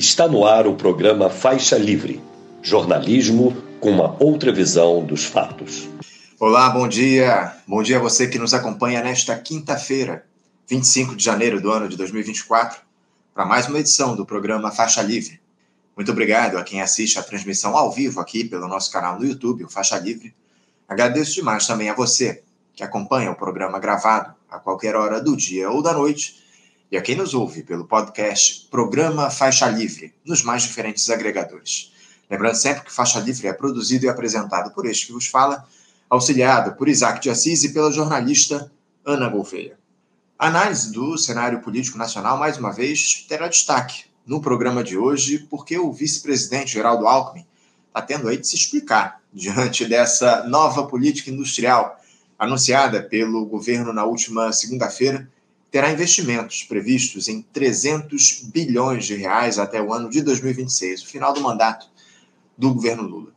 Está no ar o programa Faixa Livre, jornalismo com uma outra visão dos fatos. Olá, bom dia. Bom dia a você que nos acompanha nesta quinta-feira, 25 de janeiro do ano de 2024, para mais uma edição do programa Faixa Livre. Muito obrigado a quem assiste a transmissão ao vivo aqui pelo nosso canal no YouTube, o Faixa Livre. Agradeço demais também a você que acompanha o programa gravado a qualquer hora do dia ou da noite e a quem nos ouve pelo podcast Programa Faixa Livre, nos mais diferentes agregadores. Lembrando sempre que Faixa Livre é produzido e apresentado por este que vos fala, auxiliado por Isaac de Assis e pela jornalista Ana Gouveia. A análise do cenário político nacional, mais uma vez, terá destaque no programa de hoje, porque o vice-presidente Geraldo Alckmin está tendo aí de se explicar diante dessa nova política industrial anunciada pelo governo na última segunda-feira terá investimentos previstos em 300 bilhões de reais até o ano de 2026, o final do mandato do governo Lula.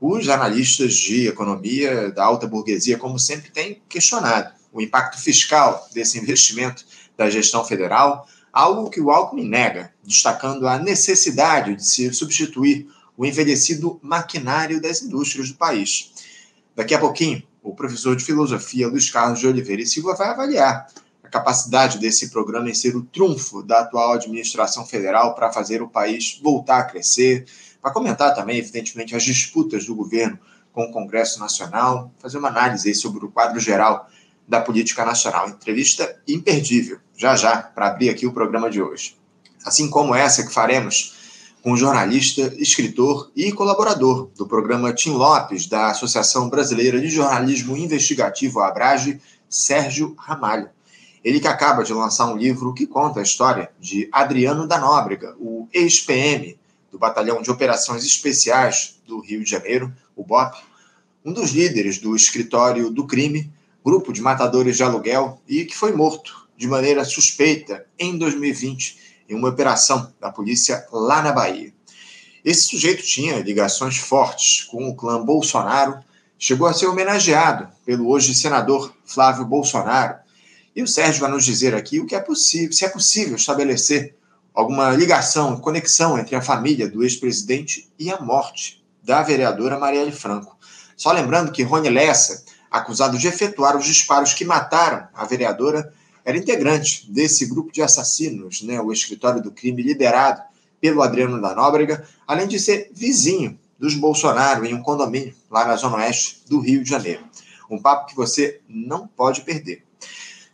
Os analistas de economia da alta burguesia, como sempre, têm questionado o impacto fiscal desse investimento da gestão federal, algo que o Alckmin nega, destacando a necessidade de se substituir o envelhecido maquinário das indústrias do país. Daqui a pouquinho, o professor de filosofia Luiz Carlos de Oliveira e Silva vai avaliar a capacidade desse programa em ser o trunfo da atual administração federal para fazer o país voltar a crescer, para comentar também, evidentemente, as disputas do governo com o Congresso Nacional, fazer uma análise sobre o quadro geral da política nacional. Entrevista imperdível, já já, para abrir aqui o programa de hoje. Assim como essa que faremos com o jornalista, escritor e colaborador do programa Tim Lopes, da Associação Brasileira de Jornalismo Investigativo, Abrage, Sérgio Ramalho. Ele que acaba de lançar um livro que conta a história de Adriano da Nóbrega, o ex-PM do Batalhão de Operações Especiais do Rio de Janeiro, o BOP, um dos líderes do escritório do crime, grupo de matadores de aluguel, e que foi morto de maneira suspeita em 2020 em uma operação da polícia lá na Bahia. Esse sujeito tinha ligações fortes com o clã Bolsonaro, chegou a ser homenageado pelo hoje senador Flávio Bolsonaro e o Sérgio vai nos dizer aqui o que é possível, se é possível estabelecer alguma ligação, conexão entre a família do ex-presidente e a morte da vereadora Marielle Franco. Só lembrando que Rony Lessa, acusado de efetuar os disparos que mataram a vereadora, era integrante desse grupo de assassinos, né, o escritório do crime liderado pelo Adriano da Nóbrega, além de ser vizinho dos Bolsonaro em um condomínio lá na zona oeste do Rio de Janeiro. Um papo que você não pode perder.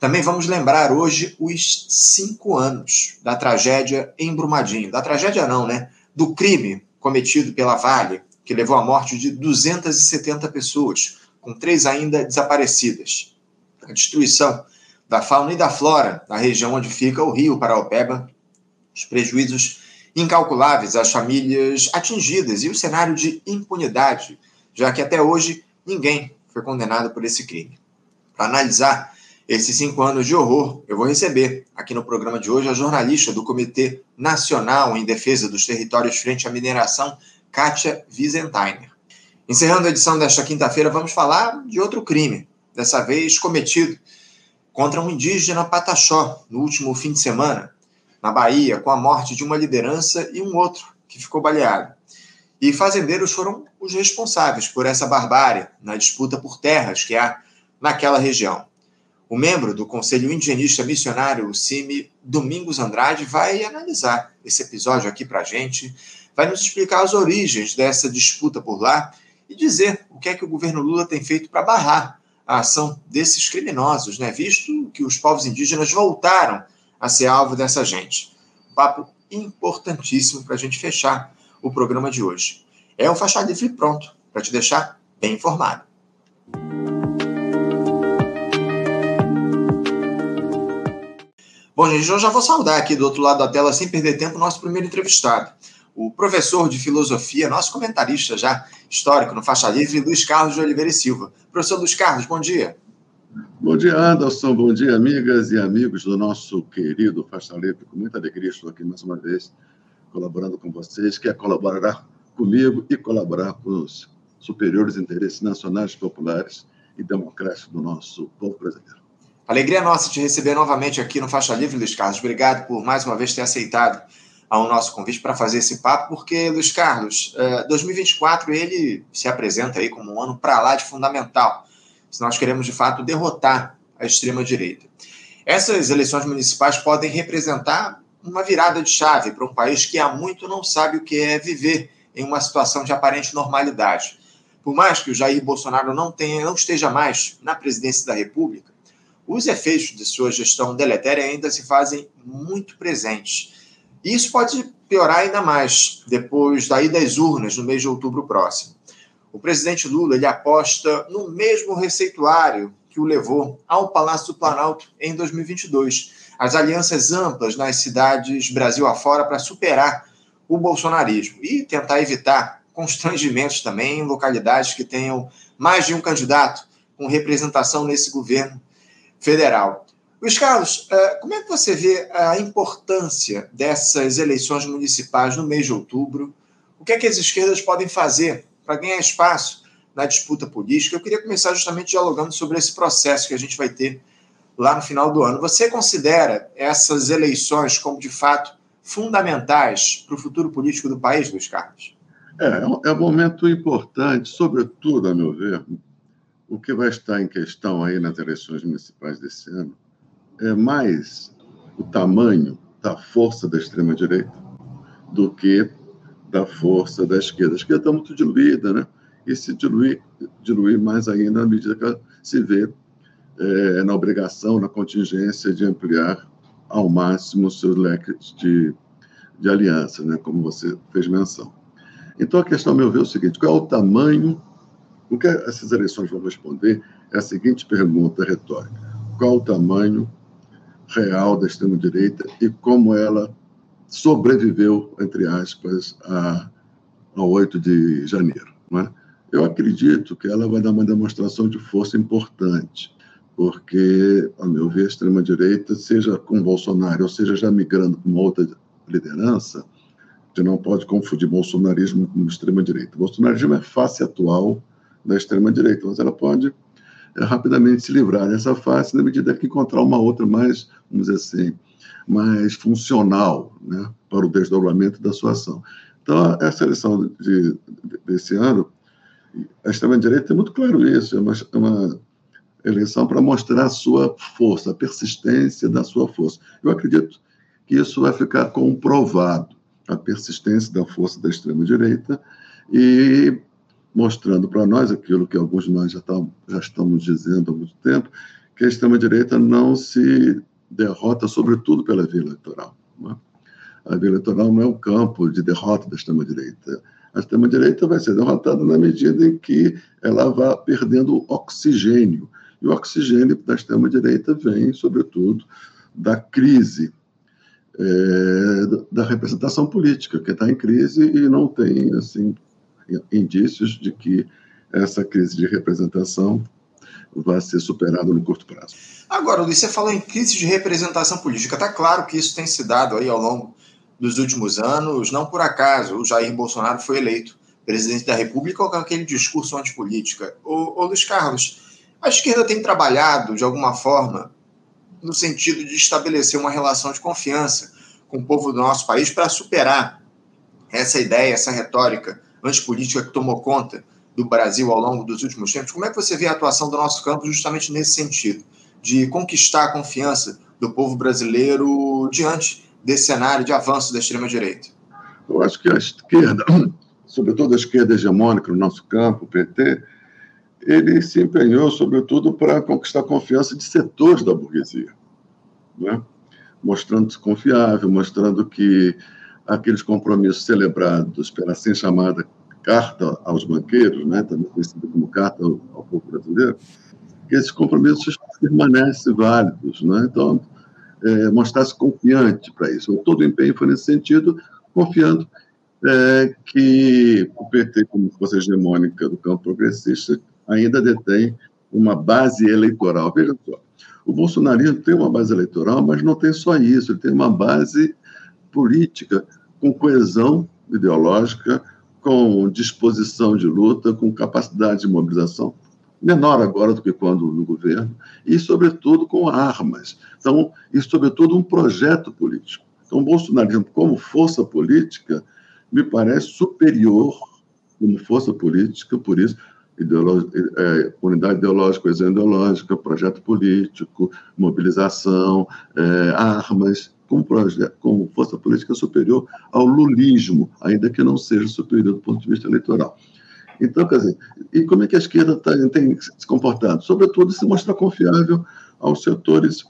Também vamos lembrar hoje os cinco anos da tragédia em Brumadinho. Da tragédia, não, né? Do crime cometido pela Vale, que levou à morte de 270 pessoas, com três ainda desaparecidas. A destruição da fauna e da flora na região onde fica o rio Paraopeba, os prejuízos incalculáveis às famílias atingidas e o cenário de impunidade, já que até hoje ninguém foi condenado por esse crime. Para analisar esses cinco anos de horror, eu vou receber aqui no programa de hoje a jornalista do Comitê Nacional em Defesa dos Territórios Frente à Mineração, Kátia Wiesentheimer. Encerrando a edição desta quinta-feira, vamos falar de outro crime, dessa vez cometido contra um indígena pataxó no último fim de semana, na Bahia, com a morte de uma liderança e um outro que ficou baleado. E fazendeiros foram os responsáveis por essa barbárie na disputa por terras que há naquela região. O membro do Conselho Indigenista Missionário, o CIMI, Domingos Andrade, vai analisar esse episódio aqui para a gente, vai nos explicar as origens dessa disputa por lá e dizer o que é que o governo Lula tem feito para barrar a ação desses criminosos, né? visto que os povos indígenas voltaram a ser alvo dessa gente. Um papo importantíssimo para a gente fechar o programa de hoje. É o Faixa Livre pronto para te deixar bem informado. Bom, gente, eu já vou saudar aqui do outro lado da tela, sem perder tempo, o nosso primeiro entrevistado. O professor de filosofia, nosso comentarista já histórico no Faixa Livre, Luiz Carlos de Oliveira e Silva. Professor Luiz Carlos, bom dia. Bom dia, Anderson. Bom dia, amigas e amigos do nosso querido Faixa Livre. Com muita alegria estou aqui mais uma vez colaborando com vocês. Quer colaborar comigo e colaborar com os superiores interesses nacionais, populares e democráticos do nosso povo brasileiro. Alegria nossa te receber novamente aqui no Faixa Livre, Luiz Carlos. Obrigado por mais uma vez ter aceitado ao nosso convite para fazer esse papo, porque, Luiz Carlos, 2024 eh, ele se apresenta aí como um ano para lá de fundamental, se nós queremos de fato derrotar a extrema-direita. Essas eleições municipais podem representar uma virada de chave para um país que há muito não sabe o que é viver em uma situação de aparente normalidade. Por mais que o Jair Bolsonaro não, tenha, não esteja mais na presidência da República, os efeitos de sua gestão deletéria ainda se fazem muito presentes. E isso pode piorar ainda mais depois da ida às urnas no mês de outubro próximo. O presidente Lula ele aposta no mesmo receituário que o levou ao Palácio do Planalto em 2022. As alianças amplas nas cidades Brasil afora para superar o bolsonarismo e tentar evitar constrangimentos também em localidades que tenham mais de um candidato com representação nesse governo federal. Luiz Carlos, eh, como é que você vê a importância dessas eleições municipais no mês de outubro? O que é que as esquerdas podem fazer para ganhar espaço na disputa política? Eu queria começar justamente dialogando sobre esse processo que a gente vai ter lá no final do ano. Você considera essas eleições como, de fato, fundamentais para o futuro político do país, Luiz Carlos? É, é um momento importante, sobretudo, a meu ver, o que vai estar em questão aí nas eleições municipais desse ano é mais o tamanho da força da extrema-direita do que da força da esquerda. A esquerda está muito diluída, né? E se diluir, diluir mais ainda à medida que se vê é, na obrigação, na contingência de ampliar ao máximo seus leques de, de aliança, né, como você fez menção. Então, a questão, ao meu ver, é o seguinte: qual é o tamanho? O que essas eleições vão responder é a seguinte pergunta retórica: qual o tamanho real da extrema-direita e como ela sobreviveu, entre aspas, a, a 8 de janeiro? É? Eu acredito que ela vai dar uma demonstração de força importante porque, a meu ver, a extrema-direita, seja com Bolsonaro, ou seja, já migrando para uma outra liderança, você não pode confundir bolsonarismo com extrema-direita. Bolsonarismo é face atual da extrema-direita, mas ela pode é, rapidamente se livrar dessa face na medida que encontrar uma outra mais, vamos dizer assim, mais funcional né, para o desdobramento da sua ação. Então, essa eleição de, desse ano, a extrema-direita tem muito claro isso, é uma, é uma eleição para mostrar a sua força, a persistência da sua força. Eu acredito que isso vai ficar comprovado, a persistência da força da extrema-direita e mostrando para nós aquilo que alguns de nós já, tá, já estamos dizendo há muito tempo, que a extrema-direita não se derrota, sobretudo pela via eleitoral. É? A via eleitoral não é o campo de derrota da extrema-direita. A extrema-direita vai ser derrotada na medida em que ela vá perdendo oxigênio e o oxigênio da extrema-direita vem, sobretudo, da crise é, da representação política, que está em crise e não tem assim indícios de que essa crise de representação vai ser superada no curto prazo. Agora, Luiz, você falou em crise de representação política. Está claro que isso tem se dado aí ao longo dos últimos anos. Não por acaso o Jair Bolsonaro foi eleito presidente da República com aquele discurso antipolítica. Ô, ô Luiz Carlos, a esquerda tem trabalhado, de alguma forma, no sentido de estabelecer uma relação de confiança com o povo do nosso país para superar essa ideia, essa retórica antipolítica que tomou conta do Brasil ao longo dos últimos tempos. Como é que você vê a atuação do nosso campo justamente nesse sentido, de conquistar a confiança do povo brasileiro diante desse cenário de avanço da extrema-direita? Eu acho que a esquerda, sobretudo a esquerda hegemônica no nosso campo, o PT, ele se empenhou, sobretudo, para conquistar a confiança de setores da burguesia, né? mostrando-se confiável, mostrando que aqueles compromissos celebrados pela assim chamada Carta aos Banqueiros, né? também conhecida como Carta ao, Povo Brasileiro, que esses compromissos permanecem válidos. Né? Então, é, mostrar-se confiante para isso. Todo o empenho foi nesse sentido, confiando é, que o PT, como força hegemônica do campo progressista, ainda detém uma base eleitoral. Veja só, o bolsonarismo tem uma base eleitoral, mas não tem só isso, ele tem uma base política com coesão ideológica, com disposição de luta, com capacidade de mobilização menor agora do que quando no governo, e, sobretudo, com armas. Então, e, sobretudo, um projeto político. Então, o bolsonarismo, como força política, me parece superior como força política, por isso, é, unidade ideológica, coesão ideológica, projeto político, mobilização, é, armas, como, força política superior ao lulismo, ainda que não seja superior do ponto de vista eleitoral. Então, quer dizer, e como é que a esquerda tá, tem se comportado? Sobretudo se mostrar confiável aos setores,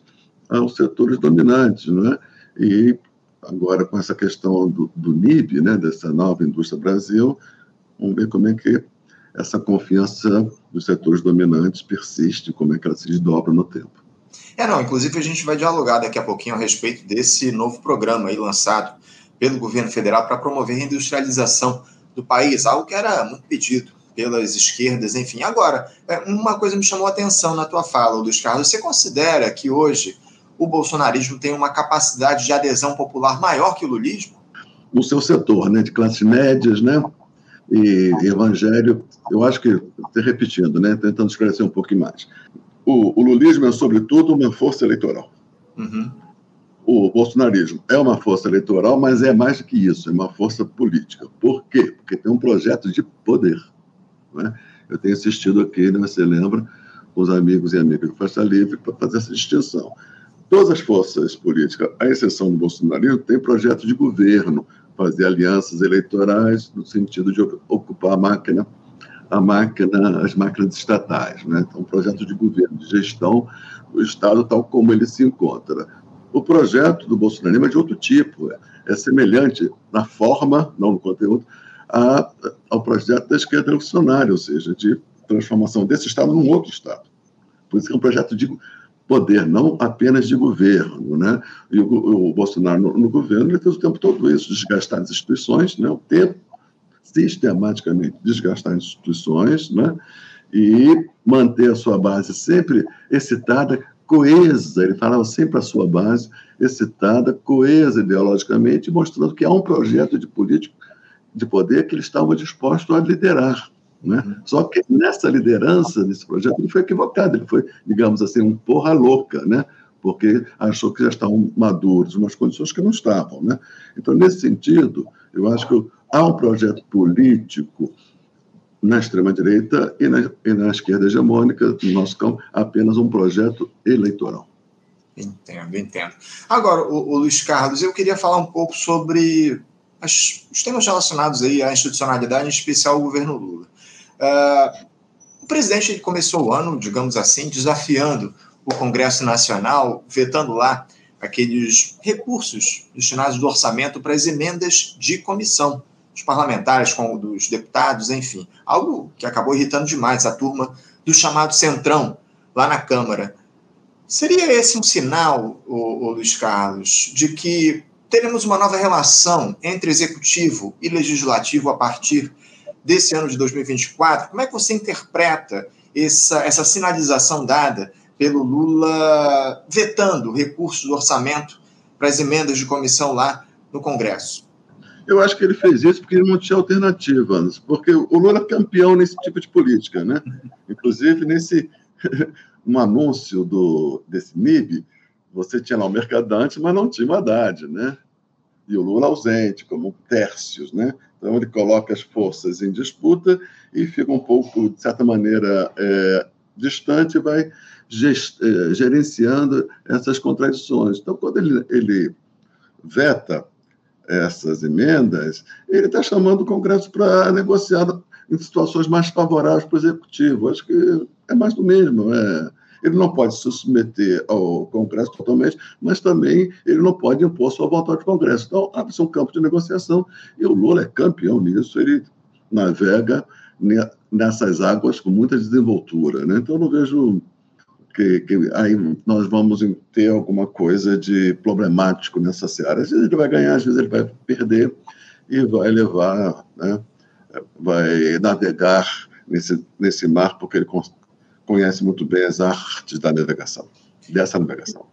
aos setores dominantes, não é? E agora com essa questão do, do NIB, né, dessa nova indústria Brasil, vamos ver como é que essa confiança dos setores dominantes persiste, como é que ela se desdobra no tempo. É, não, inclusive a gente vai dialogar daqui a pouquinho a respeito desse novo programa aí lançado pelo governo federal para promover a reindustrialização do país, algo que era muito pedido pelas esquerdas, enfim. Agora, é, uma coisa me chamou a atenção na tua fala, Luiz Carlos. Você considera que hoje o bolsonarismo tem uma capacidade de adesão popular maior que o lulismo? No seu setor, né, de classes médias, né, e evangelho, eu acho que, repetindo, né, tentando esclarecer um pouquinho mais. O, o lulismo é, sobretudo, uma força eleitoral. Uhum. O bolsonarismo é uma força eleitoral, mas é mais do que isso, é uma força política. Por quê? Porque tem um projeto de poder. Né? Eu tenho assistido aqui, né, você lembra, com os amigos e amigas do Faixa Livre, para fazer essa distinção. Todas as forças políticas, à exceção do bolsonarismo, têm projeto de governo, fazer alianças eleitorais no sentido de ocupar a máquina, máquina, as máquinas estatais, né? Então, um projeto de governo, de gestão do Estado tal como ele se encontra. O projeto do Bolsonaro é de outro tipo, é, é semelhante na forma, não no conteúdo, a, ao projeto da esquerda revolucionária, ou seja, de transformação desse Estado num outro Estado. Por isso que é um projeto de poder, não apenas de governo. Né? E o, o Bolsonaro, no, no, governo, ele fez o tempo todo isso, desgastar as instituições, né? o tempo sistematicamente desgastar as instituições, né? e manter a sua base sempre excitada, coesa, ele falava sempre a sua base excitada, coesa ideologicamente, mostrando que há um projeto de político de poder que ele estava disposto a liderar. Né? Uhum. Só que nessa liderança, nesse projeto, ele foi equivocado, ele foi, digamos assim, um porra louca, né? porque achou que já estavam maduros, umas condições que não estavam. Né? Então, nesse sentido, eu acho que há um projeto político na extrema-direita e na, e na esquerda hegemônica, no nosso campo, apenas um projeto eleitoral. Entendo, entendo. Agora, o, o Luiz Carlos, eu queria falar um pouco sobre as, os temas relacionados aí à institucionalidade, em especial o governo Lula. Uh, o presidente ele começou o ano, digamos assim, desafiando o Congresso Nacional, vetando lá aqueles recursos destinados do orçamento para as emendas de comissão, dos parlamentares, como dos deputados, enfim. Algo que acabou irritando demais a turma do chamado Centrão, lá na Câmara. Seria esse um sinal, o Luiz Carlos, de que teremos uma nova relação entre executivo e legislativo a partir desse ano de 2024. Como é que você interpreta essa, essa sinalização dada pelo Lula vetando recursos do orçamento para as emendas de comissão lá no Congresso? Eu acho que ele fez isso porque ele não tinha alternativa, porque o Lula é campeão nesse tipo de política, né? Inclusive, nesse um anúncio do, desse MIB, você tinha lá o Mercadante, mas não tinha o Haddad, né? e o Lula ausente, como tércios, né? Então ele coloca as forças em disputa e fica um pouco, de certa maneira, é, distante e vai é, gerenciando essas contradições. Então, quando ele, ele veta essas emendas, ele está chamando o Congresso para negociar em situações mais favoráveis para o Executivo. Acho que é mais do mesmo. É, ele não pode se submeter ao Congresso totalmente, mas também ele não pode impor sua vontade ao Congresso. Então, abre-se um campo de negociação e o Lula é campeão nisso, ele navega nessas águas com muita desenvoltura. Né? Então, eu não vejo que, que, aí nós vamos ter alguma coisa de problemático nessa seara. Às vezes ele vai ganhar, às vezes ele vai perder e vai levar, né? vai navegar nesse, nesse mar, porque ele conhece muito bem as artes da navegação, dessa navegação.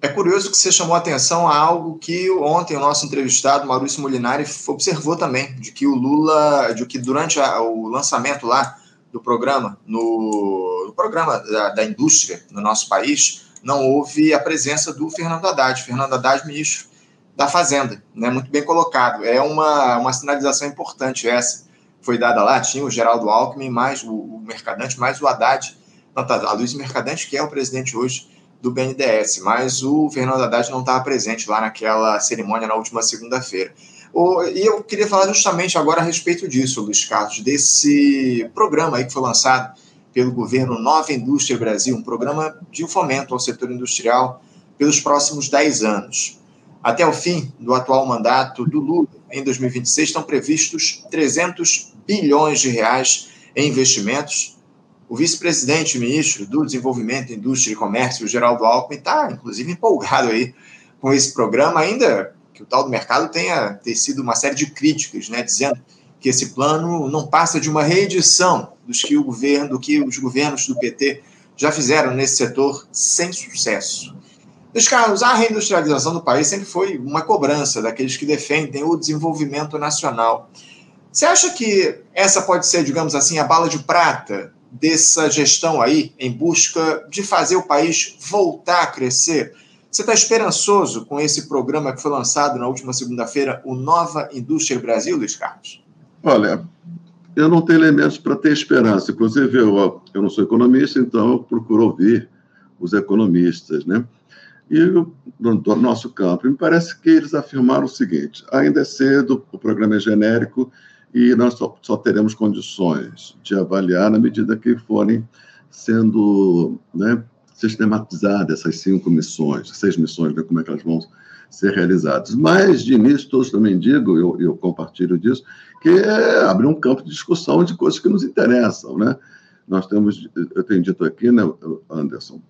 É curioso que você chamou a atenção a algo que ontem o nosso entrevistado, Maurício Molinari, observou também, de que o Lula, de que durante a, o lançamento lá do programa, no, no programa da, da, indústria no nosso país, não houve a presença do Fernando Haddad. Fernando Haddad, ministro da Fazenda, né? muito bem colocado. É uma, uma sinalização importante essa. Foi dada lá, tinha o Geraldo Alckmin, mais o, o Mercadante, mais o Haddad, não, tá, a Luiz Mercadante, que é o presidente hoje do BNDES, mas o Fernando Haddad não estava presente lá naquela cerimônia na última segunda-feira. E eu queria falar justamente agora a respeito disso, Luiz Carlos, desse programa aí que foi lançado pelo governo Nova Indústria Brasil, um programa de fomento ao setor industrial pelos próximos 10 anos. Até o fim do atual mandato do Lula, em 2026, estão previstos 300 bilhões de reais em investimentos. O vice-presidente e ministro do Desenvolvimento, Indústria e Comércio, Geraldo Alckmin, está, inclusive, empolgado aí com esse programa, ainda que o tal do mercado tenha tecido uma série de críticas, né, dizendo que esse plano não passa de uma reedição dos que o governo, do que os governos do PT já fizeram nesse setor sem sucesso. Meus caros, a reindustrialização do país sempre foi uma cobrança daqueles que defendem o desenvolvimento nacional. Você acha que essa pode ser, digamos assim, a bala de prata dessa gestão aí, em busca de fazer o país voltar a crescer? Você está esperançoso com esse programa que foi lançado na última segunda-feira, o Nova Indústria Brasil, Luiz Carlos? Olha, eu não tenho elementos para ter esperança. Inclusive, eu, eu não sou economista, então eu procuro ouvir os economistas, né? E no, do nosso campo, me parece que eles afirmaram o seguinte: ainda é cedo, o programa é genérico e nós só, só teremos condições de avaliar na medida que forem sendo né, sistematizadas essas cinco missões, seis missões, né, como é que elas vão ser realizadas. Mas, de início, todos também digo, eu, eu compartilho disso, que é um campo de discussão de coisas que nos interessam, né? Nós temos, eu tenho dito aqui, né, Anderson,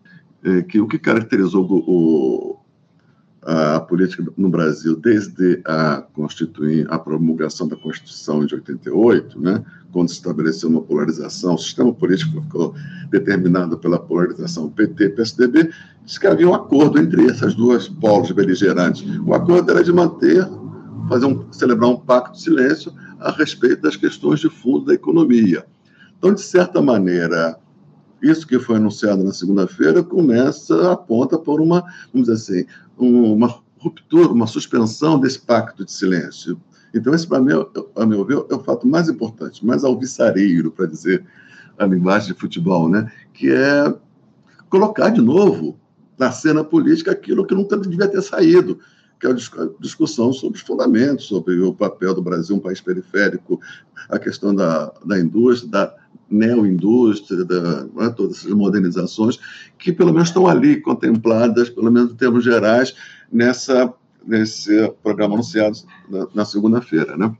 é, que o que caracterizou o, a política no Brasil desde a, constituir, a promulgação da Constituição de 88, né, quando se estabeleceu uma polarização, o sistema político ficou determinado pela polarização PT-PSDB, diz que havia um acordo entre essas duas polos beligerantes. O acordo era de manter, fazer um, celebrar um pacto de silêncio a respeito das questões de fundo da economia. Então, de certa maneira, isso que foi anunciado na segunda-feira começa, aponta por uma, vamos dizer assim, uma ruptura, uma suspensão desse pacto de silêncio. Então, esse, para mim, a meu ver, é o fato mais importante, mais alvissareiro, para dizer a linguagem de futebol, né? que é colocar de novo na cena política aquilo que nunca devia ter saído, que é a discussão sobre os fundamentos, sobre o papel do Brasil, um país periférico, a questão da, da indústria, da neoindústria, da, né, todas essas modernizações, que pelo menos estão ali contempladas, pelo menos em termos gerais, nessa, nesse programa anunciado na, na segunda-feira. Né?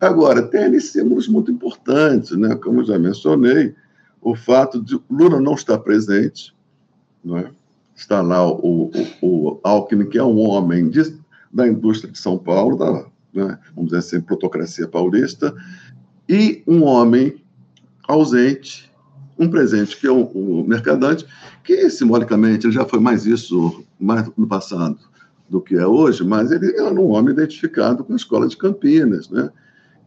Agora, tem ali símbolos muito importantes, né? como já mencionei, o fato de Lula não estar presente, não é? Está lá o, o, o Alckmin, que é um homem de, da indústria de São Paulo, da, né? vamos dizer assim, plutocracia paulista, e um homem ausente, um presente que é o, o mercadante, que simbolicamente já foi mais isso mais no passado do que é hoje, mas ele era um homem identificado com a escola de Campinas, né?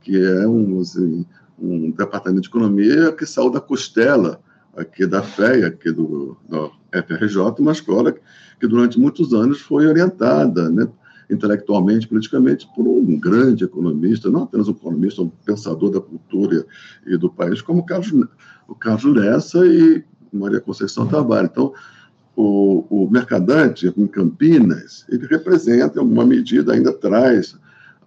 que é um, assim, um departamento de economia que saiu da costela aqui da FEA, aqui do, FRJ, uma escola que durante muitos anos foi orientada, né, intelectualmente, politicamente, por um grande economista, não apenas um economista, um pensador da cultura e do país, como o Carlos, o Carlos Lessa e Maria Conceição Tavares. Então, o, o mercadante em Campinas, ele representa, em alguma medida, ainda traz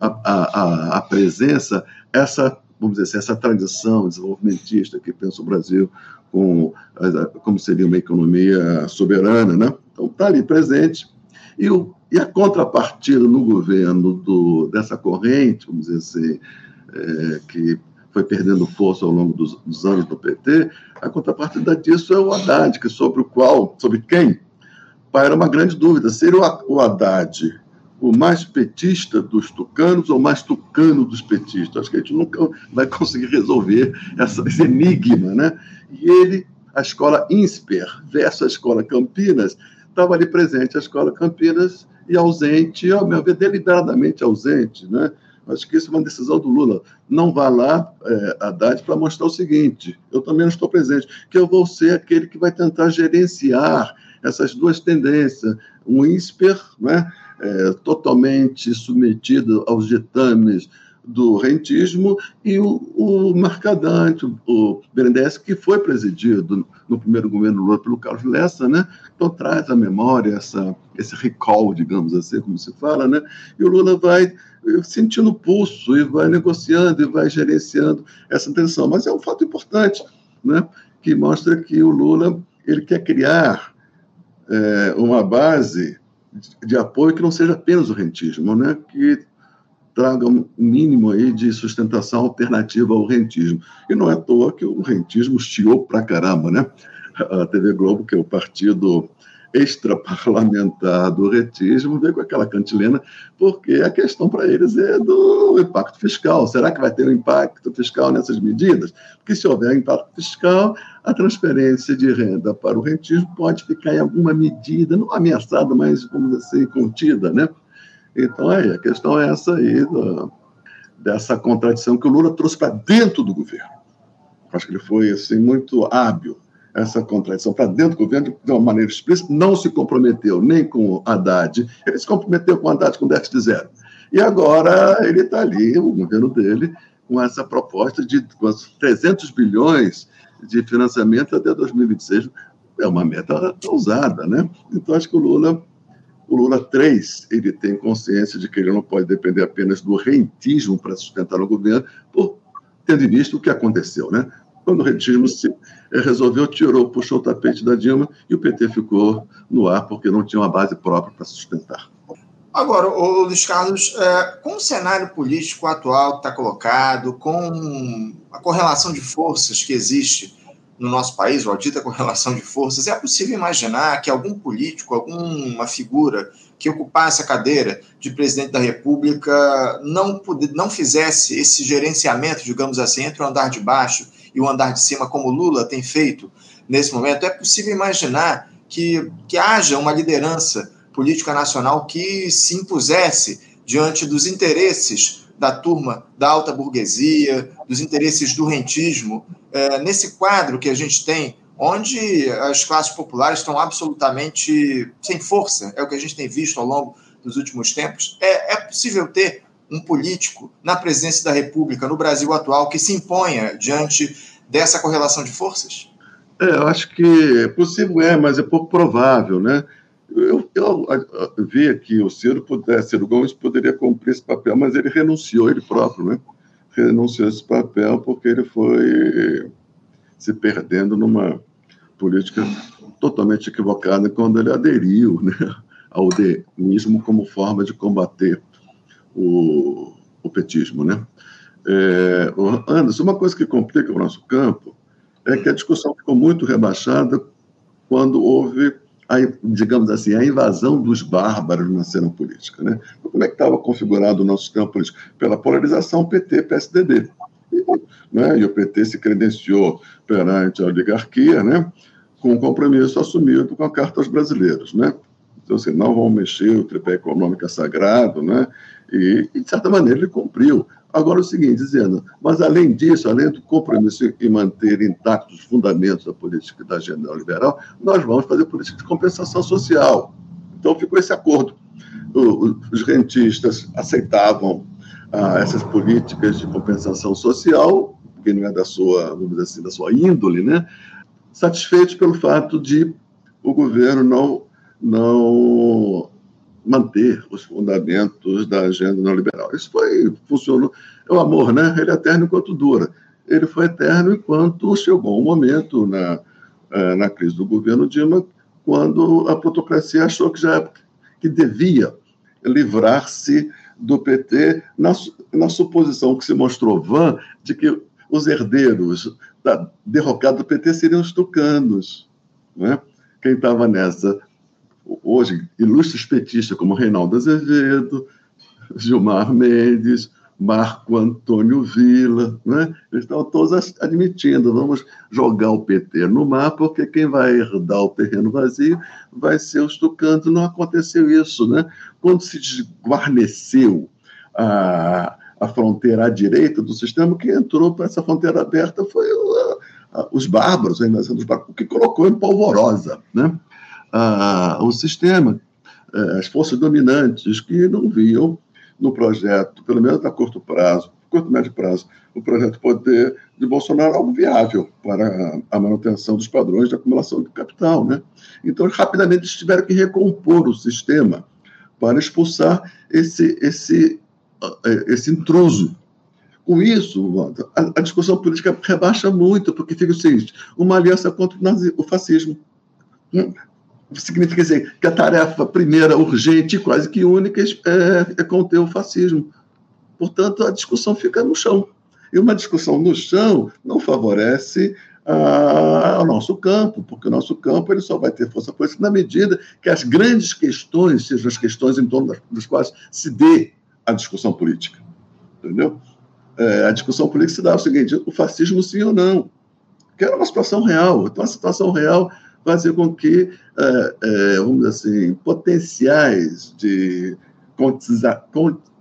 a, a, a presença, essa, vamos dizer assim, essa tradição desenvolvimentista que pensa o Brasil com, como seria uma economia soberana, né? Então, está ali presente. E, o, e a contrapartida no governo do, dessa corrente, vamos dizer assim, é, que foi perdendo força ao longo dos, dos, anos do PT, a contrapartida disso é o Haddad, que sobre o qual, sobre quem, paira uma grande dúvida. Seria o Haddad o mais petista dos tucanos ou o mais tucano dos petistas? Acho que a gente nunca vai conseguir resolver essa, esse enigma, né? E ele, a escola INSPER versus a escola Campinas, estava ali presente a escola Campinas e ausente, ao meu ver, deliberadamente ausente, né? Acho que isso é uma decisão do Lula. Não vá lá, é, Haddad, para mostrar o seguinte: eu também não estou presente, que eu vou ser aquele que vai tentar gerenciar essas duas tendências, um INSPER, né, é, totalmente submetido aos ditames do rentismo, e o, o Mercadante, o BNDES, que foi presidido no primeiro governo Lula pelo Carlos Lessa, né? então traz à memória essa, esse recall, digamos assim, como se fala, né? e o Lula vai sentindo o pulso e vai negociando e vai gerenciando essa tensão. Mas é um fato importante, né? que mostra que o Lula ele quer criar é, uma base de, apoio que não seja apenas o rentismo, né? que traga um mínimo aí de sustentação alternativa ao rentismo. E não é à toa que o rentismo estiou pra caramba, né? A TV Globo, que é o partido extraparlamentar do retismo, veio com aquela cantilena, porque a questão para eles é do impacto fiscal. Será que vai ter um impacto fiscal nessas medidas? Porque se houver impacto fiscal, a transferência de renda para o rentismo pode ficar em alguma medida, não ameaçada, mas, como assim, contida, né? Então, aí, a questão é essa aí, da, dessa contradição que o Lula trouxe para dentro do governo. Acho que ele foi assim, muito hábil, essa contradição para dentro do governo, de uma maneira explícita, não se comprometeu nem com Haddad, ele se comprometeu com Haddad com déficit zero. E agora ele está ali, o governo dele, com essa proposta de 300 bilhões de financiamento até 2026. É uma meta ousada, né? Então, acho que o Lula o Lula 3, ele tem consciência de que ele não pode depender apenas do rentismo para sustentar o governo, por tendo visto o que aconteceu, né? Quando o rentismo se resolveu, tirou, puxou o tapete da Dilma e o PT ficou no ar porque não tinha uma base própria para sustentar. Agora, o Luiz Carlos, é, com o cenário político atual que está colocado, com a correlação de forças que existe no nosso país, ou a dita correlação de forças, é possível imaginar que algum político, alguma figura que ocupasse a cadeira de presidente da República não, puder, não fizesse esse gerenciamento, digamos assim, entre o andar de baixo e o andar de cima, como Lula tem feito nesse momento? É possível imaginar que, que haja uma liderança política nacional que se impusesse diante dos interesses da turma da alta burguesia, dos interesses do rentismo, é, nesse quadro que a gente tem, onde as classes populares estão absolutamente sem força, é o que a gente tem visto ao longo dos últimos tempos, é, é possível ter um político na presidência da República no Brasil atual que se imponha diante dessa correlação de forças? É, eu acho que possível é, mas é pouco provável, né? Eu, eu, eu vi que o Ciro, pudesse, Ciro Gomes poderia cumprir esse papel, mas ele renunciou ele próprio, né? Renunciou esse papel porque ele foi se perdendo numa política totalmente equivocada quando ele aderiu né, ao denismo como forma de combater o, o petismo, né? É, Anderson, uma coisa que complica o nosso campo é que a discussão ficou muito rebaixada quando houve a, digamos assim, a invasão dos bárbaros na cena política. Né? Então, como é que estava configurado o nosso campo político? Pela polarização PT-PSDB. Né, e o PT se credenciou perante a oligarquia né, com um compromisso assumido com a Carta aos Brasileiros. Né? Então, assim, não vão mexer, o tripé econômico é sagrado, né? E, de certa maneira, ele cumpriu. Agora, o seguinte, dizendo, mas além disso, além do compromisso em manter intactos os fundamentos da política da agenda neoliberal, nós vamos fazer política de compensação social. Então, ficou esse acordo. O, os rentistas aceitavam ah, essas políticas de compensação social, que não é da sua, vamos dizer assim, da sua índole, né? satisfeitos pelo fato de o governo não, não manter os fundamentos da agenda neoliberal. Isso foi, funcionou. É o amor, né? Ele é eterno enquanto dura. Ele foi eterno enquanto chegou um momento na, eh, na crise do governo Dilma, quando a plutocracia achou que já que devia livrar-se do PT na, na suposição que se mostrou vã de que os herdeiros da derrocada do PT seriam os tucanos. Né? Quem estava nessa hoje, ilustres petistas como Reinaldo Azevedo, Gilmar Mendes, Marco Antônio Vila, né? eles estão todos admitindo, vamos jogar o PT no mar, porque quem vai herdar o terreno vazio vai ser os tucanos. Não aconteceu isso. Né? Quando se desguarneceu a, a fronteira à direita do sistema, quem entrou para essa fronteira aberta foi o, a, os bárbaros, a invasão dos bárbaros, o que colocou em polvorosa. Né? O sistema. é, as forças dominantes que não viam no projeto, pelo menos a curto prazo, curto médio prazo, o projeto poder de Bolsonaro algo viável para a manutenção dos padrões de acumulação de capital. Né? Então, rapidamente, tiveram que recompor o sistema para expulsar esse, esse, é, esse intruso. Com isso, a, a discussão política rebaixa muito, porque fica o seguinte: uma aliança contra o, nazi, o fascismo. Significa dizer que a tarefa primeira, urgente e quase que única é, é conter o fascismo. Portanto, a discussão fica no chão. E uma discussão no chão não favorece ao nosso campo, porque o nosso campo ele só vai ter força política na medida que as grandes questões sejam as questões em torno das, das quais se dê a discussão política. Entendeu? É, a discussão política se dá o seguinte: o fascismo sim ou não? Que era uma situação real. Então, a situação real fazer com que, é, é, vamos dizer assim, potenciais de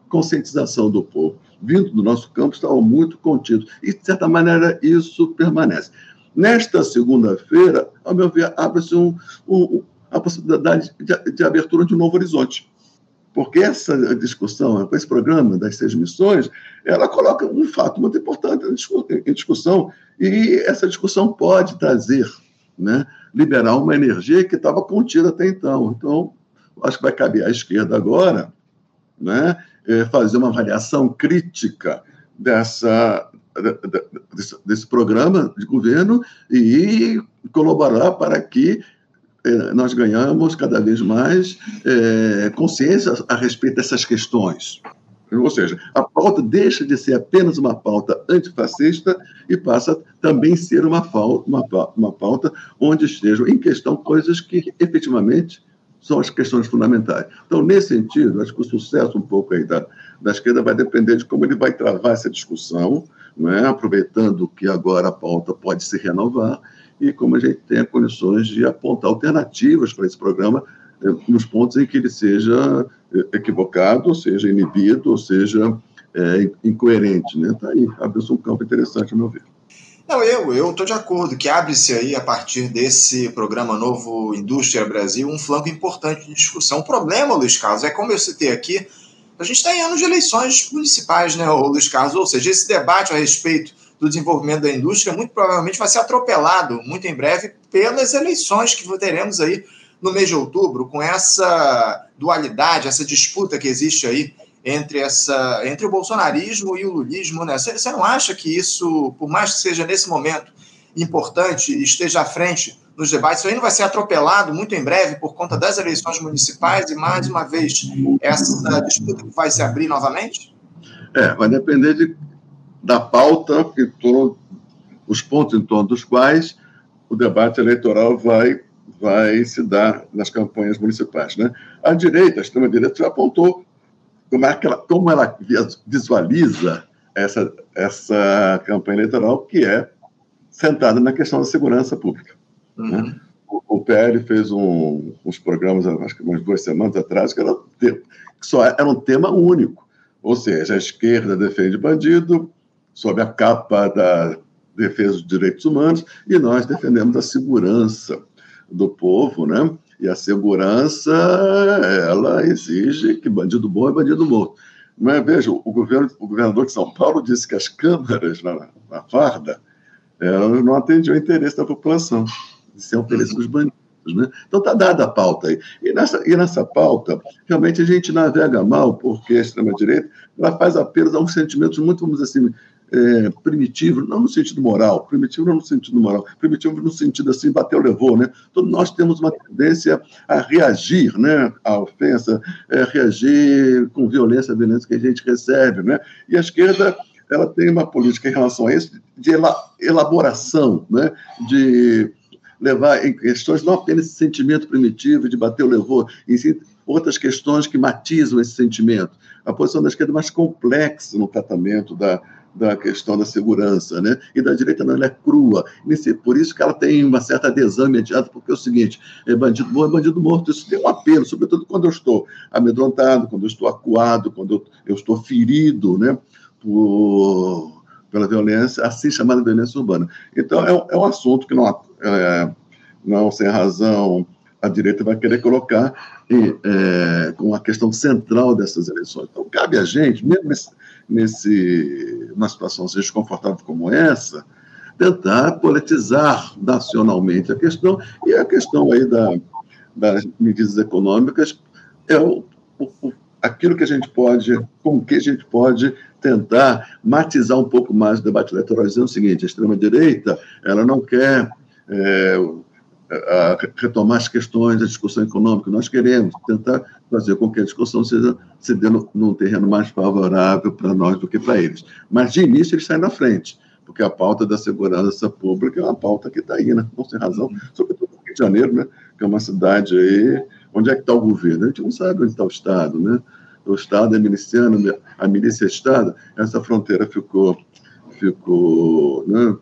conscientização do povo vindo do nosso campo estavam muito contidos. E, de certa maneira, isso permanece. Nesta segunda-feira, ao meu ver, abre-se um, um, a possibilidade de, de abertura de um novo horizonte porque essa discussão, esse programa das seis missões, ela coloca um fato muito importante em discussão, e essa discussão pode trazer, né, liberar uma energia que estava contida até então. Então, acho que vai caber à esquerda agora né, é, fazer uma avaliação crítica dessa, desse, desse programa de governo e colaborar para que é, nós ganhamos cada vez mais é, consciência a respeito dessas questões. Ou seja, a pauta deixa de ser apenas uma pauta antifascista e passa a também ser uma, uma, uma pauta onde estejam em questão coisas que efetivamente são as questões fundamentais. Então, nesse sentido, acho que o sucesso um pouco aí da, da esquerda vai depender de como ele vai travar essa discussão, não é? aproveitando que agora a pauta pode se renovar e como a gente tenha condições de apontar alternativas para esse programa nos pontos em que ele seja eh, equivocado, ou seja inibido, ou seja é, incoerente. Né? Está aí, abre-se um campo interessante, a meu ver. Não, eu estou de acordo que abre-se aí, a partir desse programa Novo Indústria Brasil, um flanco importante de discussão. O problema, Luiz Carlos, é como eu citei aqui, a gente está em anos de eleições municipais, né, Luiz Carlos? Ou seja, esse debate a respeito do desenvolvimento da indústria muito provavelmente vai ser atropelado muito em breve pelas eleições que teremos aí no mês de outubro, com essa dualidade, essa disputa que existe aí entre, essa, entre o bolsonarismo e o lulismo. Né? Você não acha que isso, por mais que seja nesse momento importante, esteja à frente nos debates, isso não vai ser atropelado muito em breve por conta das eleições municipais e, mais uma vez, essa disputa que vai se abrir novamente? É, vai depender de da pauta, em torno, os pontos em torno dos quais o debate eleitoral vai, vai se dar nas campanhas municipais. Né? A direita, a extrema-direita, já apontou como, é ela, como ela visualiza essa, essa campanha eleitoral, que é centrada na questão da segurança pública. Uhum. Né? O, o PL fez um, uns programas, acho que umas duas semanas atrás, que, era, que só era um tema único. Ou seja, a esquerda defende bandido, sob a capa da defesa dos direitos humanos, e nós defendemos a segurança do povo, né? E a segurança, ela exige que bandido bom é bandido morto. Não é? Veja, o, governo, o governador de São Paulo disse que as câmaras na, na farda elas não atendiam o interesse da população, isso é o interesse dos bandidos. Né? Então está dada a pauta aí. E nessa, e nessa pauta, realmente a gente navega mal, porque a extrema-direita ela faz apelos a uns sentimentos muito, vamos dizer assim, é, primitivo, não no sentido moral, primitivo não no sentido moral, primitivo no sentido assim, bateu, levou, né? Todos nós temos uma tendência a reagir, né, à ofensa, é, reagir com violência à violência que a gente recebe, né? E a esquerda, ela tem uma política em relação a isso de elaboração, né, de levar em questões não apenas esse sentimento primitivo de bateu, levou, em si, outras questões que matizam esse sentimento. A posição da esquerda é mais complexa no tratamento da, da questão da segurança, né? E da direita não, ela é crua. Por isso que ela tem uma certa adesão imediata, porque é o seguinte, é bandido bom, é bandido morto. Isso tem um apelo, sobretudo quando eu estou amedrontado, quando eu estou acuado, quando eu estou ferido, né? Por, pela violência, assim chamada violência urbana. Então, é, é um assunto que não, é, não sem razão, a direita vai querer colocar em, é, com a questão central dessas eleições. Então, cabe a gente, mesmo nesse, numa situação desconfortável como essa, tentar politizar nacionalmente a questão, e a questão aí da, das medidas econômicas é o, o, aquilo que a gente pode, com que a gente pode tentar matizar um pouco mais o debate eleitoral, dizendo o seguinte, a extrema-direita, ela não quer é, a retomar as questões da discussão econômica. Nós queremos tentar fazer com que a discussão seja se dê num terreno mais favorável para nós do que para eles. Mas, de início, eles saem na frente, porque a pauta da segurança pública é uma pauta que está aí, né? não sem razão, sobretudo no Rio de Janeiro, né? que é uma cidade aí. Onde é que está o governo? A gente não sabe onde está o Estado, né? O Estado é miliciano, a milícia é Estado, essa fronteira ficou, ficou né,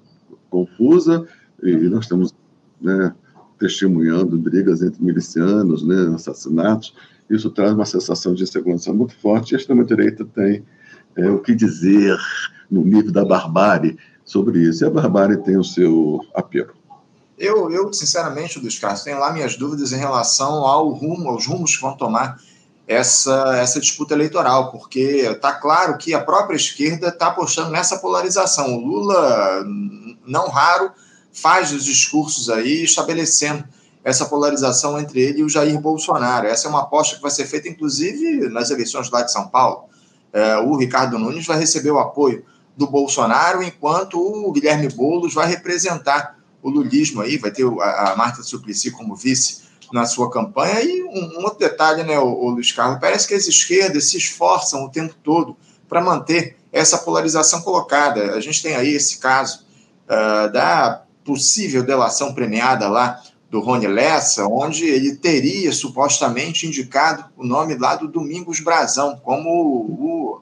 confusa e nós estamos né, testemunhando brigas entre milicianos, né, assassinatos. Isso traz uma sensação de insegurança muito forte e a extrema-direita tem é, o que dizer no nível da barbárie sobre isso. E a barbárie tem o seu apelo. Eu, eu sinceramente, Luiz Carlos, tenho lá minhas dúvidas em relação ao rumo, aos rumos que vão tomar essa, essa disputa eleitoral, porque está claro que a própria esquerda está apostando nessa polarização. O Lula, não raro, faz os discursos aí estabelecendo essa polarização entre ele e o Jair Bolsonaro. Essa é uma aposta que vai ser feita, inclusive, nas eleições lá de São Paulo. É, o Ricardo Nunes vai receber o apoio do Bolsonaro, enquanto o Guilherme Boulos vai representar o lulismo aí, vai ter a, a Marta Suplicy como vice na sua campanha. E um, um outro detalhe, né, o, o Luiz Carlos, parece que as esquerdas se esforçam o tempo todo para manter essa polarização colocada. A gente tem aí esse caso uh, da possível delação premiada lá do Rony Lessa, onde ele teria supostamente indicado o nome lá do Domingos Brazão como o,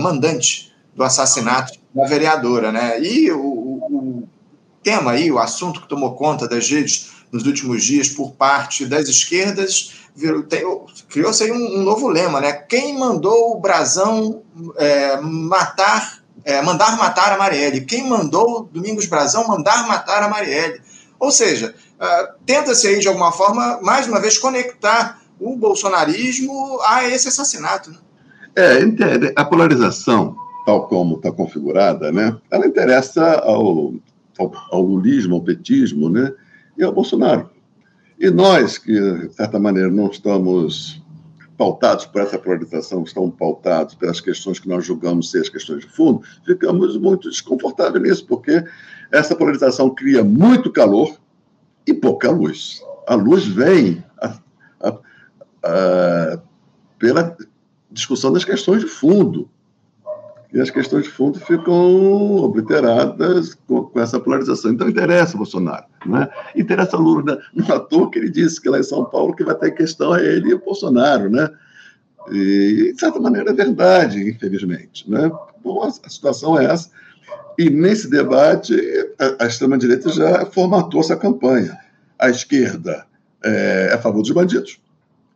mandante do assassinato da vereadora, né? E o, o, tema aí, o assunto que tomou conta das redes nos últimos dias por parte das esquerdas, criou-se aí um, um, novo lema, né? Quem mandou o Brazão é, matar, é, mandar matar a Marielle? Quem mandou Domingos Brazão mandar matar a Marielle? Ou seja, uh, tenta-se aí de alguma forma, mais uma vez, conectar o bolsonarismo a esse assassinato. Né? É, a polarização, tal como está configurada, né, ela interessa ao, ao, ao lulismo, ao petismo, né, e ao Bolsonaro. E nós, que, de certa maneira, não estamos pautados por essa polarização, estamos pautados pelas questões que nós julgamos ser as questões de fundo, ficamos muito desconfortáveis nisso, porque essa polarização cria muito calor e pouca luz. A luz vem a, a, a, pela discussão das questões de fundo e as questões de fundo ficam obliteradas com, com, essa polarização. Então, interessa Bolsonaro. Né? Interessa Lula. Não à toa que ele disse que lá em São Paulo que vai ter questão é ele e o Bolsonaro. Né? E, de certa maneira, é verdade, infelizmente. Né? Bom, a, a situação é essa. E, nesse debate, a, a extrema-direita já formatou essa campanha. A esquerda é, é a favor dos bandidos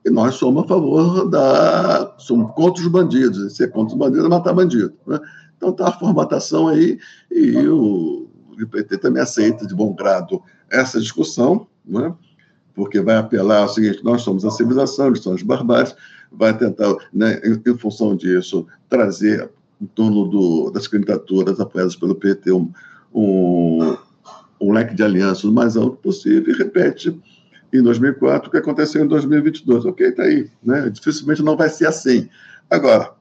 e nós somos a favor da. somos contra os bandidos. Ser contra os bandidos é matar bandido. Né? Então está a formatação aí, e o, o PT também aceita de bom grado essa discussão, né? porque vai apelar ao seguinte: nós somos a civilização, eles são os barbários, vai tentar, né, em, em, função disso, trazer em torno do, das candidaturas apoiadas pelo PT um, um, um leque de alianças o mais alto possível e repete em 2004, o que aconteceu em 2022. Ok, está aí. Né? Dificilmente não vai ser assim. Agora,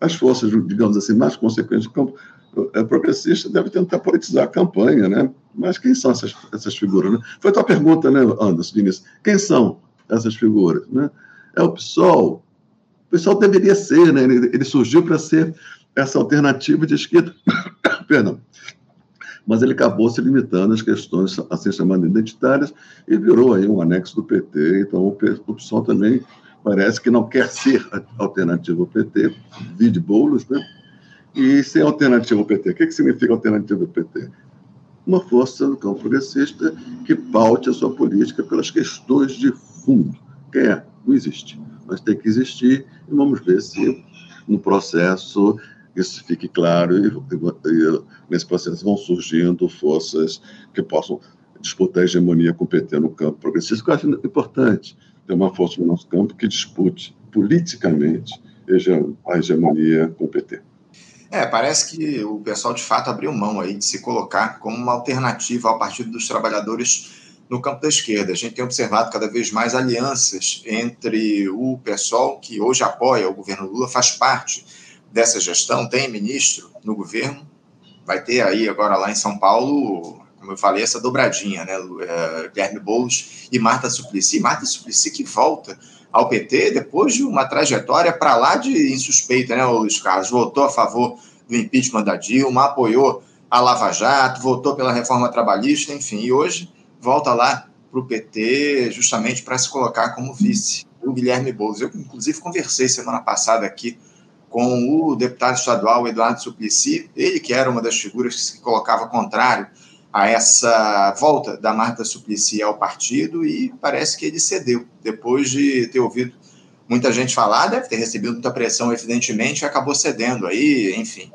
as forças, digamos assim, mais consequentes do campo é, progressista devem tentar politizar a campanha, né? Mas quem são essas, essas figuras? Né? Foi a tua pergunta, né, Anderson, Vinícius? Quem são essas figuras? Né? É o PSOL. O PSOL deveria ser, né? Ele, ele surgiu para ser essa alternativa de esquerda. Perdão mas ele acabou se limitando às questões assim chamadas identitárias e virou aí um anexo do PT. Então o PSOL também parece que não quer ser alternativa ao PT, vide bolos, né? E sem alternativa ao PT, o que, que significa alternativa ao PT? Uma força do campo progressista que paute a sua política pelas questões de fundo. Quem é? Não existe. Mas tem que existir e vamos ver se no processo isso fique claro e, e, e, nesse processo vão surgindo forças que possam disputar a hegemonia com o PT no campo progressista, que eu acho importante ter uma força no nosso campo que dispute politicamente a hegemonia com o PT. É, parece que o pessoal de fato abriu mão aí de se colocar como uma alternativa ao Partido dos Trabalhadores no campo da esquerda. A gente tem observado cada vez mais alianças entre o PSOL, que hoje apoia o governo Lula, faz parte dessa gestão, tem ministro no governo, vai ter aí agora lá em São Paulo, como eu falei, essa dobradinha, né? É, Guilherme Boulos e Marta Suplicy. Marta Suplicy que volta ao PT depois de uma trajetória para lá de insuspeita, né, Luiz Carlos? Votou a favor do impeachment da Dilma, apoiou a Lava Jato, votou pela reforma trabalhista, enfim, e hoje volta lá para o PT justamente para se colocar como vice do Guilherme Boulos. Eu, inclusive, conversei semana passada aqui com o deputado estadual Eduardo Suplicy, ele que era uma das figuras que se colocava contrário a essa volta da Marta Suplicy ao partido e parece que ele cedeu, depois de ter ouvido muita gente falar, deve ter recebido muita pressão, evidentemente, e acabou cedendo aí, enfim.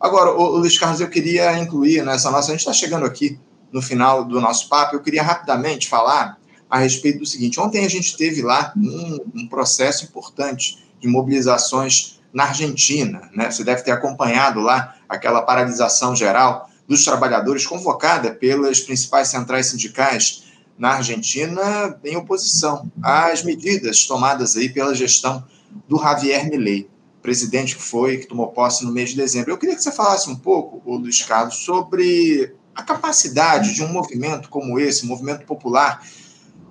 Agora, o Luiz Carlos, eu queria incluir nessa nossa, a gente está chegando aqui no final do nosso papo, eu queria rapidamente falar a respeito do seguinte, ontem a gente teve lá um, um processo importante de mobilizações na Argentina, né? Você deve ter acompanhado lá aquela paralisação geral dos trabalhadores convocada pelas principais centrais sindicais na Argentina em oposição às medidas tomadas aí pela gestão do Javier Milei, presidente que foi, que tomou posse no mês de dezembro. Eu queria que você falasse um pouco, Luiz Carlos, sobre a capacidade de um movimento como esse, um movimento popular,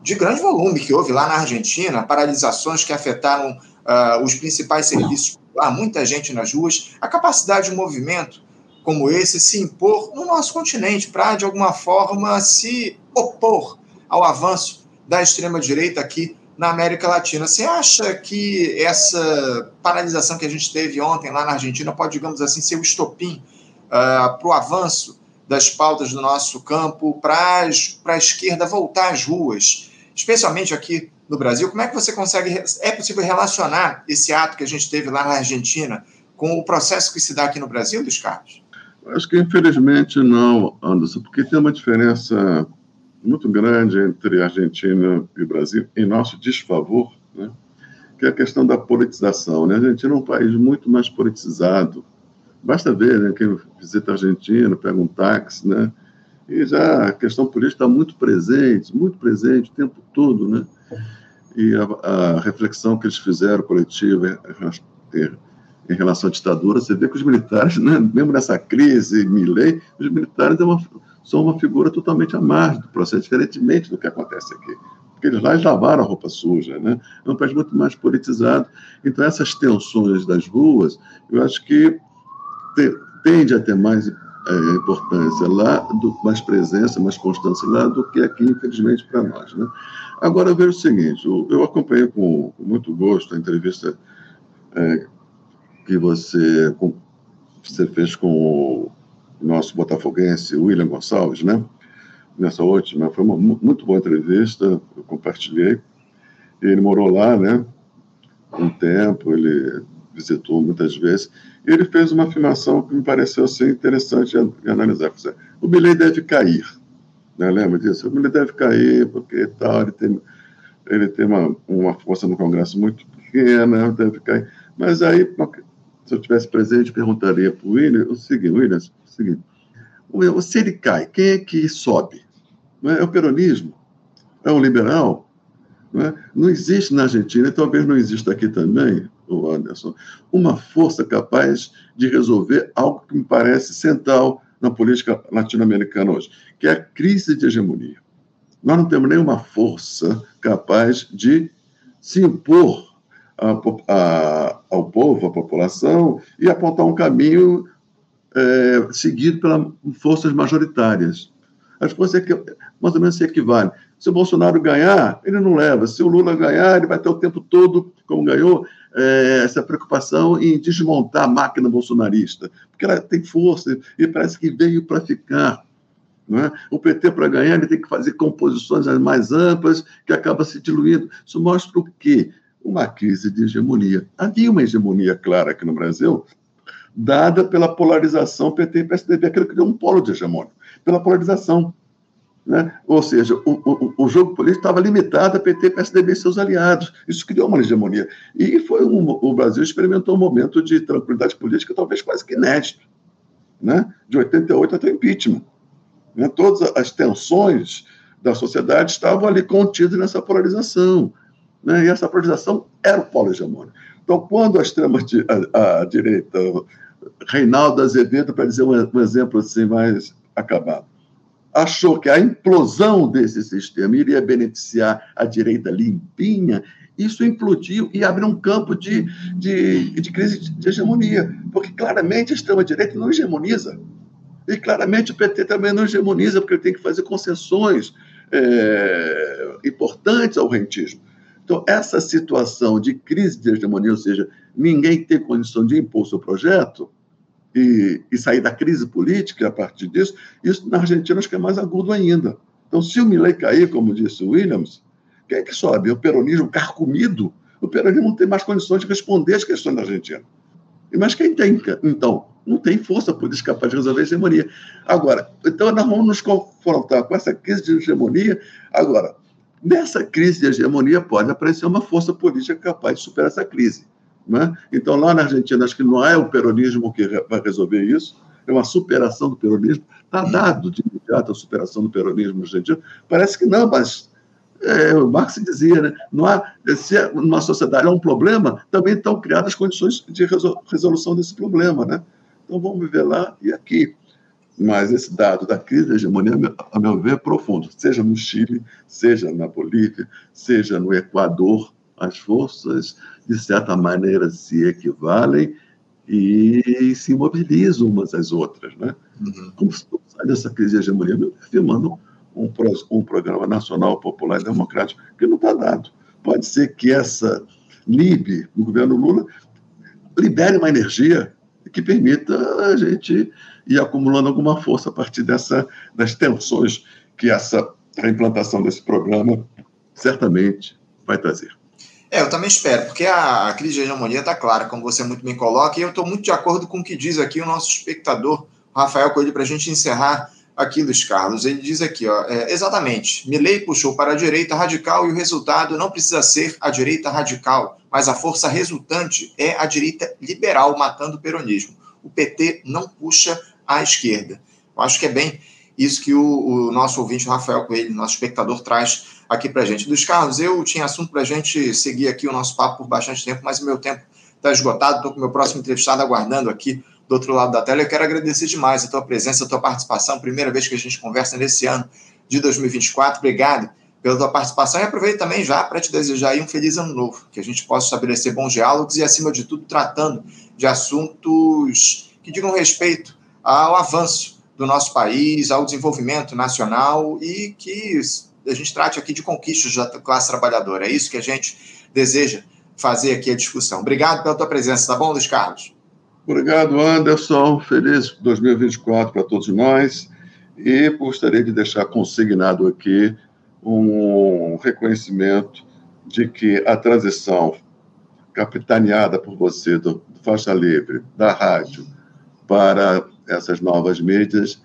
de grande volume que houve lá na Argentina, paralisações que afetaram uh, os principais serviços, lá, muita gente nas ruas, a capacidade de um movimento como esse se impor no nosso continente, para, de alguma forma, se opor ao avanço da extrema-direita aqui na América Latina. Você acha que essa paralisação que a gente teve ontem lá na Argentina pode, digamos assim, ser o estopim uh, para o avanço das pautas do nosso campo, para a esquerda voltar às ruas, especialmente aqui no Brasil? Como é que você consegue. É possível relacionar esse ato que a gente teve lá na Argentina com o processo que se dá aqui no Brasil, Luiz Carlos? Acho que infelizmente não, Anderson, porque tem uma diferença muito grande entre Argentina e Brasil em nosso desfavor, né? que é a questão da politização. Né? A Argentina é um país muito mais politizado. Basta ver, né, quem visita a Argentina, pega um táxi, né? e já a questão política está muito presente, muito presente o tempo todo. Né? E a, a reflexão que eles fizeram coletiva em relação à ditadura, você vê que os militares, né, mesmo nessa crise, Milley, os militares é uma, são uma figura totalmente à margem do processo, diferentemente do que acontece aqui. Porque eles lá lavaram a roupa suja, né? É um país muito mais politizado. Então, essas tensões das ruas, eu acho que te, tende a ter mais é, importância lá, do, mais presença, mais constância lá do que aqui, infelizmente, para nós, né? Agora, eu vejo o seguinte, eu, eu acompanhei com, com, muito gosto a entrevista é, que você, você fez com o nosso botafoguense William Gonçalves, né? Nessa última, foi uma muito boa entrevista, eu compartilhei. Ele morou lá, né? Um tempo, ele visitou muitas vezes. E ele fez uma afirmação que me pareceu assim, interessante de analisar. O Milley deve cair. Né? Lembra disso? O Milley deve cair porque tal, ele tem, ele tem uma, uma força no Congresso muito pequena, deve cair. Mas aí, se eu tivesse presente, perguntaria para o William o seguinte, William, o seguinte, se ele cai, quem é que sobe? É? é o peronismo? É o liberal? Não, é? não existe na Argentina, e talvez não exista aqui também, o Anderson, uma força capaz de resolver algo que me parece central na política latino-americana hoje, que é a crise de hegemonia. Nós não temos nenhuma força capaz de se impor a, a, ao povo, à população, e apontar um caminho é, seguido pelas forças majoritárias. As forças mais ou menos se equivalem. Se o Bolsonaro ganhar, ele não leva. Se o Lula ganhar, ele vai ter o tempo todo, como ganhou, é, essa preocupação em desmontar a máquina bolsonarista, porque ela tem força e parece que veio para ficar. É? O PT, para ganhar, ele tem que fazer composições mais amplas, que acaba se diluindo. Isso mostra o quê? uma crise de hegemonia. Havia uma hegemonia clara aqui no Brasil, dada pela polarização PT e PSDB, aquilo que deu um polo de hegemônio, pela polarização. Né? Ou seja, o, o, o jogo político estava limitado a PT, PSDB e seus aliados. Isso criou uma hegemonia. E foi um, o Brasil experimentou um momento de tranquilidade política talvez quase que inédito. Né? De 88 até o impeachment. Né? Todas as tensões da sociedade estavam ali contidas nessa polarização. Né? E essa polarização era o polo hegemônico. Então, quando a extrema-direita, Reinaldo Azevedo, para dizer um, um exemplo assim mais acabado, achou que a implosão desse sistema iria beneficiar a direita limpinha, isso implodiu e abriu um campo de, de, de crise de hegemonia, porque claramente a extrema-direita não hegemoniza. E claramente o PT também não hegemoniza, porque ele tem que fazer concessões é, importantes ao rentismo. Então, essa situação de crise de hegemonia, ou seja, ninguém tem condição de impor seu projeto, e, e, sair da crise política a partir disso, isso na Argentina acho que é mais agudo ainda. Então, se o Milley cair, como disse o Williams, quem é que sobe? O peronismo carcomido? O peronismo não tem mais condições de responder às questões da Argentina. Mas quem tem, então? Não tem força política capaz de resolver a hegemonia. Agora, então nós vamos nos confrontar com essa crise de hegemonia. Agora, nessa crise de hegemonia pode aparecer uma força política capaz de superar essa crise. Né? Então, lá na Argentina, acho que não é o peronismo que vai resolver isso, é uma superação do peronismo. Está dado de imediato a superação do peronismo na Argentina? Parece que não, mas é, o Marx dizia, né? não há, se uma sociedade há um problema, também estão criadas condições de resolução desse problema. Né? Então, vamos viver lá e aqui. Mas esse dado da crise da hegemonia, a meu ver, é profundo, seja no Chile, seja na Bolívia, seja no Equador, as forças de certa maneira, se equivalem e se mobilizam umas às outras. Né? Uhum. Como se sai dessa crise de hegemonia, afirmando um, um programa nacional popular e democrático que não está dado. Pode ser que essa LIB, no governo Lula, libere uma energia que permita a gente ir acumulando alguma força a partir dessa, das tensões que essa a implantação desse programa certamente vai trazer. É, eu também espero, porque a, crise de hegemonia está clara, como você muito bem coloca, e eu estou muito de acordo com o que diz aqui o nosso espectador, Rafael Coelho, para a gente encerrar aqui, Luiz Carlos. Ele diz aqui, ó, é, exatamente, Milley puxou para a direita radical e o resultado não precisa ser a direita radical, mas a força resultante é a direita liberal matando o peronismo. O PT não puxa à esquerda. Eu acho que é bem isso que o, o nosso ouvinte, Rafael Coelho, nosso espectador, traz aqui para gente. Dos Carlos, eu tinha assunto para a gente seguir aqui o nosso papo por bastante tempo, mas o meu tempo está esgotado. Estou com o meu próximo entrevistado aguardando aqui do outro lado da tela. Eu quero agradecer demais a tua presença, a tua participação. Primeira vez que a gente conversa nesse ano de 2024. Obrigado pela tua participação e aproveito também já para te desejar um feliz ano novo, que a gente possa estabelecer bons diálogos e, acima de tudo, tratando de assuntos que digam respeito ao avanço do nosso país, ao desenvolvimento nacional e que a gente trate aqui de conquistas da classe trabalhadora. É isso que a gente deseja fazer aqui a discussão. Obrigado pela tua presença, tá bom, Luiz Carlos? Obrigado, Anderson. Feliz 2024 para todos nós. E gostaria de deixar consignado aqui um reconhecimento de que a transição capitaneada por você do Faixa Livre, da rádio, para essas novas mídias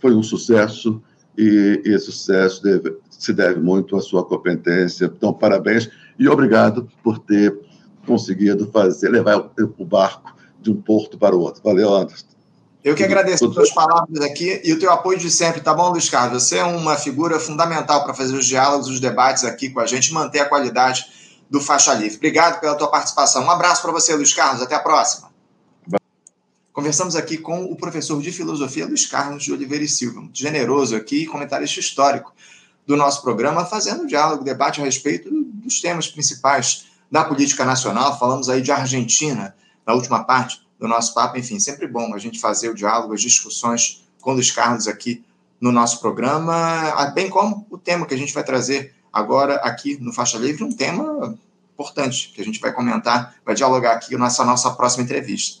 foi um sucesso e esse sucesso deve, se deve muito à sua competência. Então, parabéns e obrigado por ter conseguido fazer, levar o, barco de um porto para o outro. Valeu, Anderson. Eu que agradeço as suas palavras aqui e o teu apoio de sempre, tá bom, Luiz Carlos? Você é uma figura fundamental para fazer os diálogos, os debates aqui com a gente, manter a qualidade do Faixa Livre. Obrigado pela tua participação. Um abraço para você, Luiz Carlos. Até a próxima. Conversamos aqui com o professor de filosofia Luiz Carlos de Oliveira e Silva, muito generoso aqui, comentarista histórico do nosso programa, fazendo diálogo, debate a respeito dos temas principais da política nacional. Falamos aí de Argentina na última parte do nosso papo. Enfim, sempre bom a gente fazer o diálogo, as discussões com Luiz Carlos aqui no nosso programa, bem como o tema que a gente vai trazer agora aqui no Faixa Livre, um tema importante que a gente vai comentar, vai dialogar aqui nessa nossa próxima entrevista.